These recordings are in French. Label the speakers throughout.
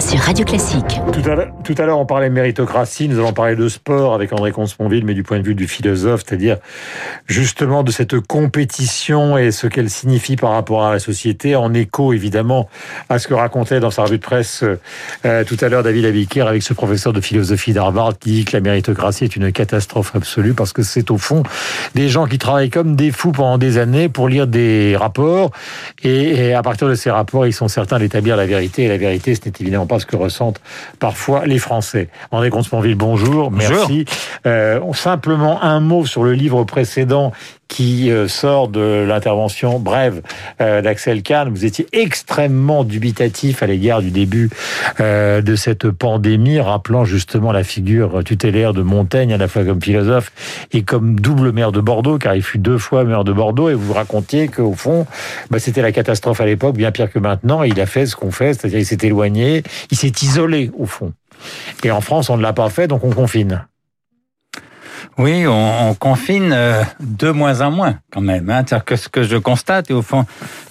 Speaker 1: sur Radio Classique.
Speaker 2: Tout à l'heure, on parlait méritocratie, nous allons parler de sport avec André Comte-Sponville, mais du point de vue du philosophe, c'est-à-dire justement de cette compétition et ce qu'elle signifie par rapport à la société, en écho évidemment à ce que racontait dans sa revue de presse euh, tout à l'heure David Abiker avec ce professeur de philosophie d'Harvard qui dit que la méritocratie est une catastrophe absolue parce que c'est au fond des gens qui travaillent comme des fous pendant des années pour lire des rapports et, et à partir de ces rapports, ils sont certains d'établir la vérité et la vérité, ce n'est évidemment pas ce que ressentent parfois les Français. André Comte-Sponville, bonjour, merci. Euh, simplement un mot sur le livre précédent qui euh, sort de l'intervention brève euh, d'Axel Kahn. Vous étiez extrêmement dubitatif à l'égard du début euh, de cette pandémie, rappelant justement la figure tutélaire de Montaigne, à la fois comme philosophe et comme double maire de Bordeaux, car il fut deux fois maire de Bordeaux, et vous racontiez qu'au fond, bah, c'était la catastrophe à l'époque, bien pire que maintenant, et il a fait ce qu'on fait, c'est-à-dire il s'est éloigné, il s'est isolé, au fond. Et en France, on ne l'a pas fait, donc on confine.
Speaker 3: Oui, on, on confine euh, de moins en moins quand même. Hein. C'est-à-dire que ce que je constate, et au fond,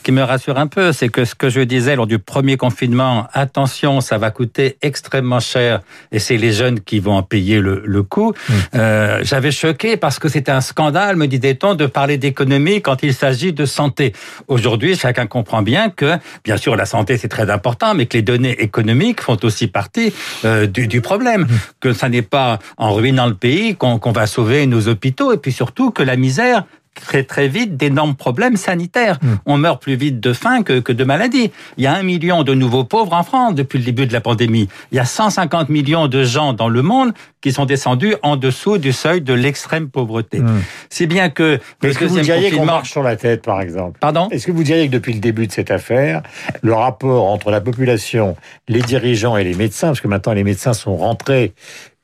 Speaker 3: qui me rassure un peu, c'est que ce que je disais lors du premier confinement, attention, ça va coûter extrêmement cher, et c'est les jeunes qui vont en payer le, le coût. Mmh. Euh, J'avais choqué parce que c'était un scandale, me disait-on, de parler d'économie quand il s'agit de santé. Aujourd'hui, chacun comprend bien que, bien sûr, la santé c'est très important, mais que les données économiques font aussi partie euh, du, du, problème. Mmh. Que ça n'est pas en ruinant le pays qu'on qu va sauver nos hôpitaux et puis surtout que la misère très très vite d'énormes problèmes sanitaires. Mmh. On meurt plus vite de faim que, que de maladie. Il y a un million de nouveaux pauvres en France depuis le début de la pandémie. Il y a 150 millions de gens dans le monde qui sont descendus en dessous du seuil de l'extrême pauvreté. Mmh. C'est bien que...
Speaker 2: Est-ce que vous diriez qu'on marche sur la tête, par exemple?
Speaker 3: Pardon?
Speaker 2: Est-ce que vous diriez que depuis le début de cette affaire, le rapport entre la population, les dirigeants et les médecins, parce que maintenant les médecins sont rentrés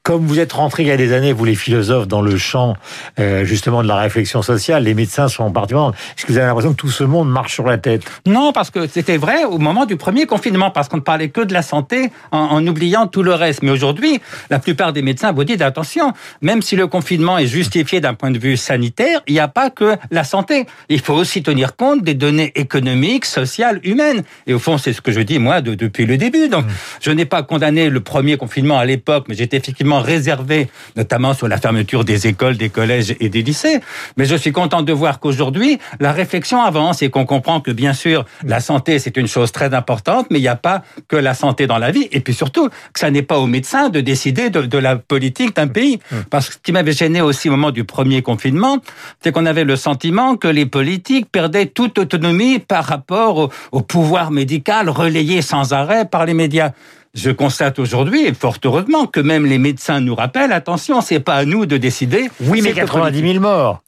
Speaker 2: comme vous êtes rentrés il y a des années, vous les philosophes, dans le champ euh, justement de la réflexion sociale, les médecins sont particulièrement... Est-ce que vous avez l'impression que tout ce monde marche sur la tête?
Speaker 3: Non, parce que c'était vrai au moment du premier confinement, parce qu'on ne parlait que de la santé en, en oubliant tout le reste. Mais aujourd'hui, la plupart des médecins vous disent attention, même si le confinement est justifié d'un point de vue sanitaire, il n'y a pas que la santé. Il faut aussi tenir compte des données économiques, sociales, humaines. Et au fond, c'est ce que je dis moi de, depuis le début. Donc, mmh. je n'ai pas condamné le premier confinement à l'époque, mais j'étais effectivement réservé, notamment sur la fermeture des écoles, des collèges et des lycées. Mais je suis content de voir qu'aujourd'hui, la réflexion avance et qu'on comprend que, bien sûr, la santé, c'est une chose très importante, mais il n'y a pas que la santé dans la vie. Et puis surtout, que ça n'est pas aux médecins de décider de, la politique d'un pays. Parce que ce qui m'avait gêné aussi au moment du premier confinement, c'est qu'on avait le sentiment que les politiques perdaient toute autonomie par rapport au pouvoir médical relayé sans arrêt par les médias. Je constate aujourd'hui, et fort heureusement, que même les médecins nous rappellent, attention, c'est pas à nous de décider.
Speaker 2: Oui, mais 90 000 morts.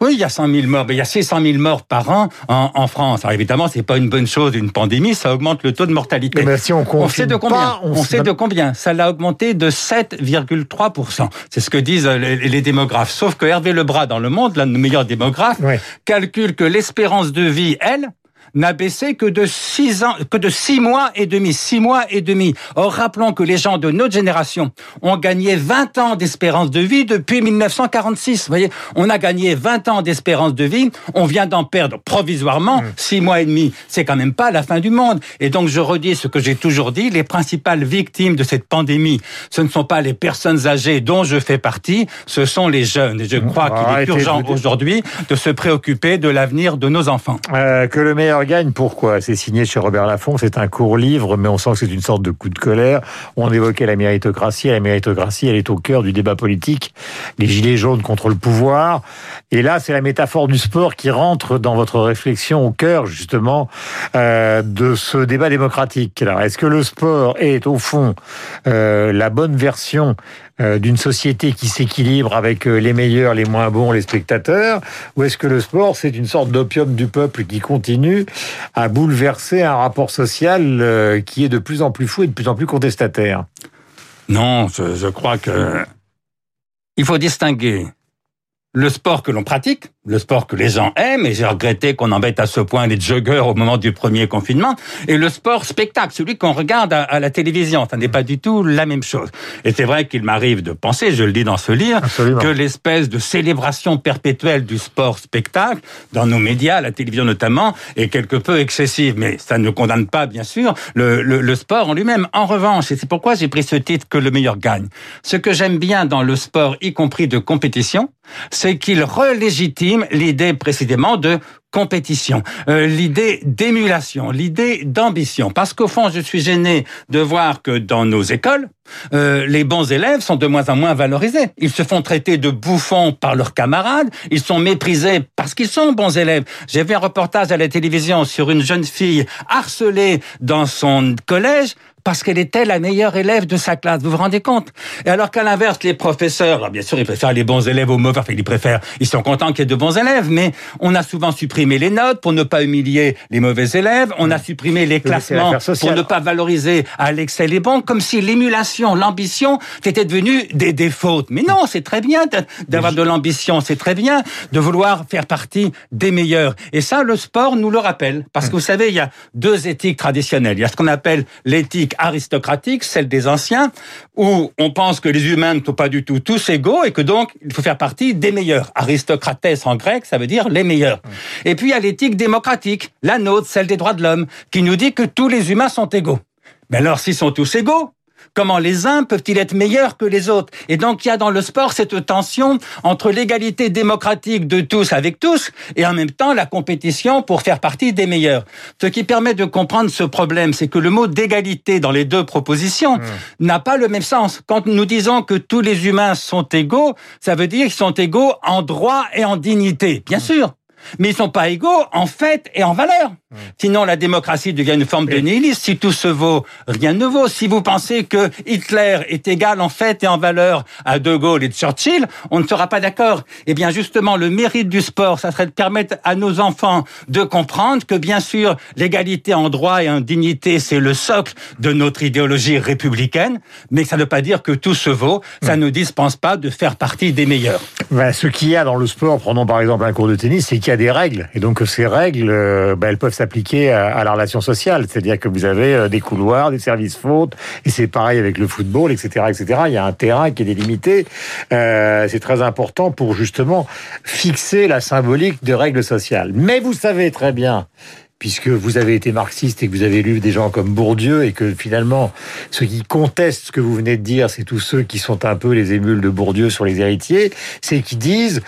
Speaker 3: Oui, il y a 100 000 morts, mais il y a 600 000 morts par an en, en France. Alors évidemment, c'est pas une bonne chose, une pandémie, ça augmente le taux de mortalité.
Speaker 2: Mais si on,
Speaker 3: on sait de combien
Speaker 2: pas,
Speaker 3: on, on sait de combien Ça l'a augmenté de 7,3 C'est ce que disent les, les, démographes. Sauf que Hervé Lebras, dans le monde, l'un de nos meilleurs démographes, oui. calcule que l'espérance de vie, elle, n'a baissé que de six ans, que de six mois et demi, six mois et demi. Or, rappelons que les gens de notre génération ont gagné 20 ans d'espérance de vie depuis 1946. Vous voyez, on a gagné 20 ans d'espérance de vie. On vient d'en perdre provisoirement mmh. six mois et demi. C'est quand même pas la fin du monde. Et donc, je redis ce que j'ai toujours dit. Les principales victimes de cette pandémie, ce ne sont pas les personnes âgées dont je fais partie, ce sont les jeunes. Et je crois qu'il est urgent aujourd'hui de se préoccuper de l'avenir de nos enfants.
Speaker 2: Euh, que le meilleur gagne, pourquoi? C'est signé chez Robert Laffont, c'est un court livre, mais on sent que c'est une sorte de coup de colère. On évoquait la méritocratie, la méritocratie, elle est au cœur du débat politique, les gilets jaunes contre le pouvoir. Et là, c'est la métaphore du sport qui rentre dans votre réflexion au cœur, justement, euh, de ce débat démocratique. Alors, est-ce que le sport est, au fond, euh, la bonne version euh, d'une société qui s'équilibre avec les meilleurs, les moins bons, les spectateurs? Ou est-ce que le sport, c'est une sorte d'opium du peuple qui continue à bouleverser un rapport social euh, qui est de plus en plus fou et de plus en plus contestataire.
Speaker 3: Non, je crois que il faut distinguer le sport que l'on pratique, le sport que les gens aiment, et j'ai regretté qu'on embête à ce point les joggers au moment du premier confinement, et le sport spectacle, celui qu'on regarde à, la télévision. Ça n'est pas du tout la même chose. Et c'est vrai qu'il m'arrive de penser, je le dis dans ce livre, que l'espèce de célébration perpétuelle du sport spectacle, dans nos médias, la télévision notamment, est quelque peu excessive. Mais ça ne condamne pas, bien sûr, le, le, le sport en lui-même. En revanche, et c'est pourquoi j'ai pris ce titre que le meilleur gagne, ce que j'aime bien dans le sport, y compris de compétition, c'est qu'il relégitime l'idée précisément de compétition, euh, l'idée d'émulation, l'idée d'ambition. Parce qu'au fond, je suis gêné de voir que dans nos écoles, euh, les bons élèves sont de moins en moins valorisés. Ils se font traiter de bouffons par leurs camarades, ils sont méprisés parce qu'ils sont bons élèves. J'ai vu un reportage à la télévision sur une jeune fille harcelée dans son collège parce qu'elle était la meilleure élève de sa classe. Vous vous rendez compte? Et alors qu'à l'inverse, les professeurs, alors bien sûr, ils préfèrent les bons élèves aux mauvais, enfin, ils préfèrent, ils sont contents qu'il y ait de bons élèves, mais on a souvent supprimé les notes pour ne pas humilier les mauvais élèves, on a supprimé les classements pour ne pas valoriser à l'excès les bons, comme si l'émulation, l'ambition, était devenue des, des fautes. Mais non, c'est très bien d'avoir de l'ambition, c'est très bien de vouloir faire partie des meilleurs. Et ça, le sport nous le rappelle, parce que vous savez, il y a deux éthiques traditionnelles. Il y a ce qu'on appelle l'éthique aristocratique, celle des anciens, où on pense que les humains ne sont pas du tout tous égaux et que donc il faut faire partie des meilleurs. Aristocrates en grec, ça veut dire les meilleurs. Et puis il y a l'éthique démocratique, la nôtre, celle des droits de l'homme, qui nous dit que tous les humains sont égaux. Mais alors s'ils sont tous égaux, Comment les uns peuvent-ils être meilleurs que les autres? Et donc il y a dans le sport cette tension entre l'égalité démocratique de tous avec tous et en même temps la compétition pour faire partie des meilleurs. Ce qui permet de comprendre ce problème, c'est que le mot d'égalité dans les deux propositions mmh. n'a pas le même sens. Quand nous disons que tous les humains sont égaux, ça veut dire qu'ils sont égaux en droit et en dignité. Bien mmh. sûr mais ils sont pas égaux en fait et en valeur. Sinon, la démocratie devient une forme de nihilisme. Si tout se vaut, rien ne vaut. Si vous pensez que Hitler est égal en fait et en valeur à De Gaulle et Churchill, on ne sera pas d'accord. Eh bien, justement, le mérite du sport, ça serait de permettre à nos enfants de comprendre que, bien sûr, l'égalité en droit et en dignité, c'est le socle de notre idéologie républicaine, mais ça ne veut pas dire que tout se vaut. Ça ne dispense pas de faire partie des meilleurs.
Speaker 2: Ben, ce qu'il y a dans le sport, prenons par exemple un cours de tennis, c'est qu'il y a des règles. Et donc, ces règles, ben, elles peuvent s'appliquer à, la relation sociale. C'est-à-dire que vous avez euh, des couloirs, des services fautes, et c'est pareil avec le football, etc., etc. Il y a un terrain qui est délimité. Euh, c'est très important pour justement fixer la symbolique de règles sociales. Mais vous savez très bien puisque vous avez été marxiste et que vous avez lu des gens comme Bourdieu et que finalement, ceux qui contestent ce que vous venez de dire, c'est tous ceux qui sont un peu les émules de Bourdieu sur les héritiers, c'est qui disent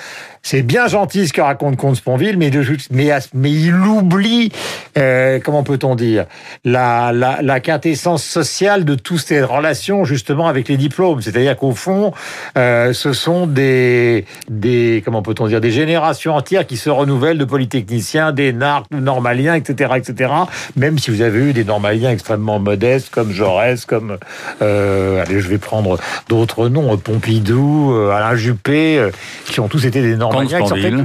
Speaker 2: c'est bien gentil ce que raconte Comte Sponville, mais, mais, mais il oublie, euh, comment peut-on dire, la, la, la, quintessence sociale de toutes ces relations justement avec les diplômes. C'est-à-dire qu'au fond, euh, ce sont des, des comment peut-on dire, des générations entières qui se renouvellent de polytechniciens, des narcs, de normaliens, etc., etc. Même si vous avez eu des normaliens extrêmement modestes comme Jaurès, comme, euh, allez, je vais prendre d'autres noms, Pompidou, euh, Alain Juppé, euh, qui ont tous été des normaliens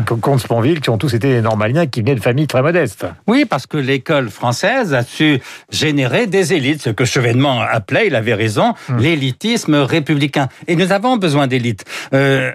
Speaker 2: Comte Sponville. qui ont tous été des normaliens qui venaient de familles très modestes.
Speaker 3: Oui, parce que l'école française a su générer des élites, ce que Chevènement appelait, il avait raison, hmm. l'élitisme républicain. Et nous avons besoin d'élites. Euh,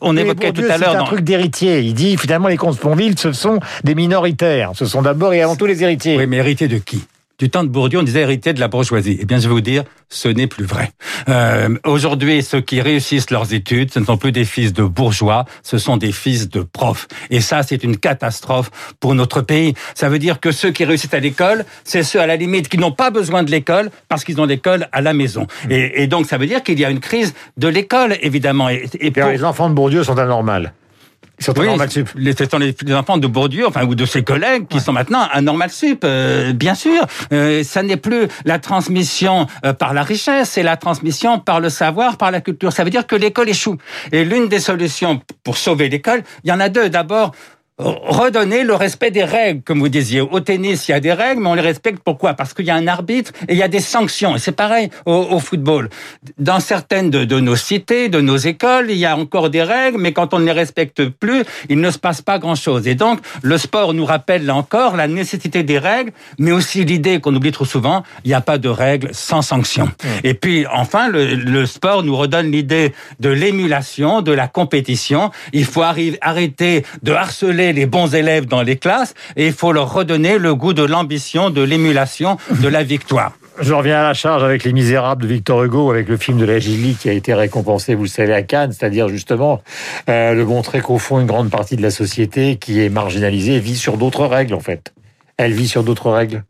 Speaker 3: on évoquait tout à l'heure...
Speaker 2: C'est un truc d'héritier. Il dit, finalement, les comtes Sponville, ce sont des minoritaires. Ce sont d'abord et avant tout les héritiers.
Speaker 3: Oui, mais héritiers de qui? Du temps de Bourdieu, on disait héritier de la bourgeoisie. Eh bien, je vais vous dire, ce n'est plus vrai. Euh, Aujourd'hui, ceux qui réussissent leurs études, ce ne sont plus des fils de bourgeois, ce sont des fils de profs. Et ça, c'est une catastrophe pour notre pays. Ça veut dire que ceux qui réussissent à l'école, c'est ceux à la limite qui n'ont pas besoin de l'école parce qu'ils ont l'école à la maison. Et, et, donc, ça veut dire qu'il y a une crise de l'école, évidemment. Et,
Speaker 2: et pour... Les enfants de Bourdieu sont anormaux.
Speaker 3: Surtout oui, normal sup. Les, ce sont les, enfants de Bourdieu, enfin ou de ses collègues, qui sont maintenant un normal sup, euh, bien sûr. Euh, ça n'est plus la transmission euh, par la richesse, c'est la transmission par le savoir, par la culture. Ça veut dire que l'école échoue. Et l'une des solutions pour sauver l'école, il y en a deux. D'abord, redonner le respect des règles, comme vous disiez. Au tennis, il y a des règles, mais on les respecte pourquoi? Parce qu'il y a un arbitre et il y a des sanctions. Et c'est pareil au, football. Dans certaines de, de, nos cités, de nos écoles, il y a encore des règles, mais quand on ne les respecte plus, il ne se passe pas grand-chose. Et donc, le sport nous rappelle là encore la nécessité des règles, mais aussi l'idée qu'on oublie trop souvent, il n'y a pas de règles sans sanctions. Mmh. Et puis, enfin, le, le sport nous redonne l'idée de l'émulation, de la compétition. Il faut arrêter de harceler les bons élèves dans les classes et il faut leur redonner le goût de l'ambition, de l'émulation, de la victoire.
Speaker 2: Je reviens à la charge avec Les Misérables de Victor Hugo, avec le film de la Gilly qui a été récompensé, vous le savez, à Cannes, c'est-à-dire justement euh, de montrer qu'au fond, une grande partie de la société qui est marginalisée vit sur d'autres règles, en fait. Elle vit sur d'autres règles.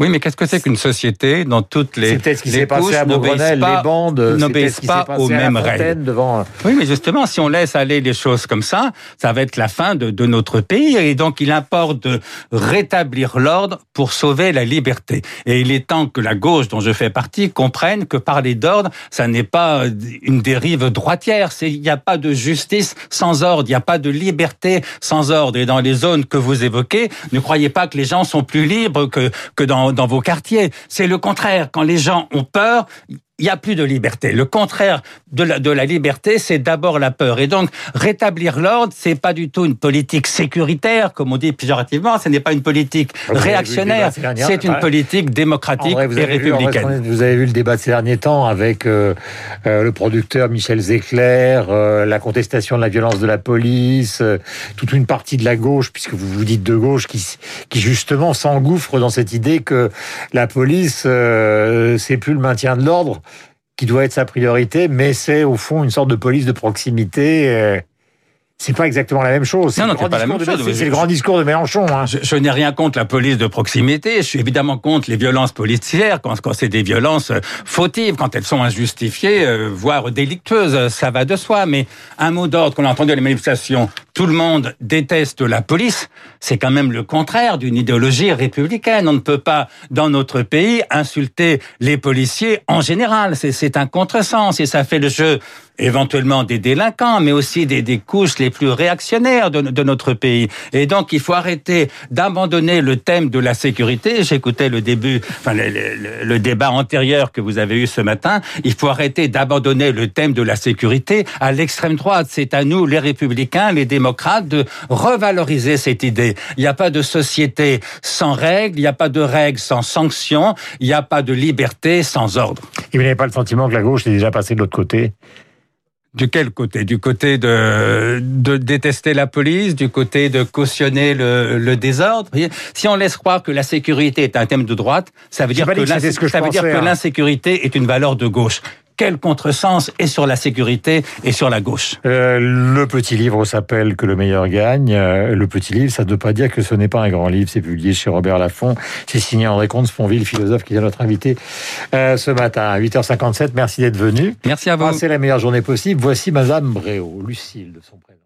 Speaker 3: Oui, mais qu'est-ce que c'est qu'une société dont toutes les,
Speaker 2: ce qui les couches n'obéissent pas, les bandes,
Speaker 3: n'obéissent pas aux mêmes règles devant... Oui, mais justement, si on laisse aller les choses comme ça, ça va être la fin de, de notre pays. Et donc, il importe de rétablir l'ordre pour sauver la liberté. Et il est temps que la gauche, dont je fais partie, comprenne que parler d'ordre, ça n'est pas une dérive droitière. Il n'y a pas de justice sans ordre, il n'y a pas de liberté sans ordre. Et dans les zones que vous évoquez, ne croyez pas que les gens sont plus libres que, que dans, vos quartiers. C'est le contraire. Quand les gens ont peur, il n'y a plus de liberté. Le contraire de la, de la liberté, c'est d'abord la peur. Et donc, rétablir l'ordre, c'est pas du tout une politique sécuritaire, comme on dit péjorativement, ce n'est pas une politique réactionnaire, c'est une politique démocratique et républicaine.
Speaker 2: vous avez vu le débat de ces derniers temps avec euh, euh, le producteur Michel Zecler, euh, la contestation de la violence de la police, toute une partie de la gauche, puisque vous vous dites de gauche, qui, qui justement s'engouffre dans cette idée que la police, c'est plus le maintien de l'ordre, qui doit être sa priorité, mais c'est au fond une sorte de police de proximité. Euh, c'est pas exactement la même chose.
Speaker 3: Non, non, c'est pas la même chose.
Speaker 2: C'est le grand discours de Mélenchon. Hein.
Speaker 3: Je, n'ai rien contre la police de proximité. Je suis évidemment contre les violences policières quand, quand c'est des violences euh, fautives, quand elles sont injustifiées, euh, voire délictueuses. Ça va de soi. Mais un mot d'ordre qu'on a entendu à les manifestations tout le monde déteste la police, c'est quand même le contraire d'une idéologie républicaine. On ne peut pas, dans notre pays, insulter les policiers en général. C'est un contresens et ça fait le jeu éventuellement des délinquants, mais aussi des, des couches les plus réactionnaires de, notre pays. Et donc, il faut arrêter d'abandonner le thème de la sécurité. J'écoutais le début, enfin, le, le, débat antérieur que vous avez eu ce matin. Il faut arrêter d'abandonner le thème de la sécurité à l'extrême droite. C'est à nous, les républicains, les démocrates, de revaloriser cette idée. Il n'y a pas de société sans règles, il n'y a pas de règles sans sanctions, il n'y a pas de liberté sans ordre.
Speaker 2: Et vous n'avez pas le sentiment que la gauche est déjà passée de l'autre côté?
Speaker 3: Du quel côté? Du côté de, de détester la police, du côté de cautionner le, le désordre? Si on laisse croire que la sécurité est un thème de droite, ça veut dire que, ça veut dire que hein. l'insécurité est une valeur de gauche quel contresens est sur la sécurité et sur la gauche?
Speaker 2: Euh, Le petit livre s'appelle Que le meilleur gagne. Euh, le petit livre, ça ne veut pas dire que ce n'est pas un grand livre. C'est publié chez Robert Laffont. C'est signé André Comte-Sponville, philosophe, qui est notre invité euh, ce matin à 8h57. Merci d'être venu.
Speaker 3: Merci à vous.
Speaker 2: C'est la meilleure journée possible. Voici Madame Bréau, Lucille de son prénom.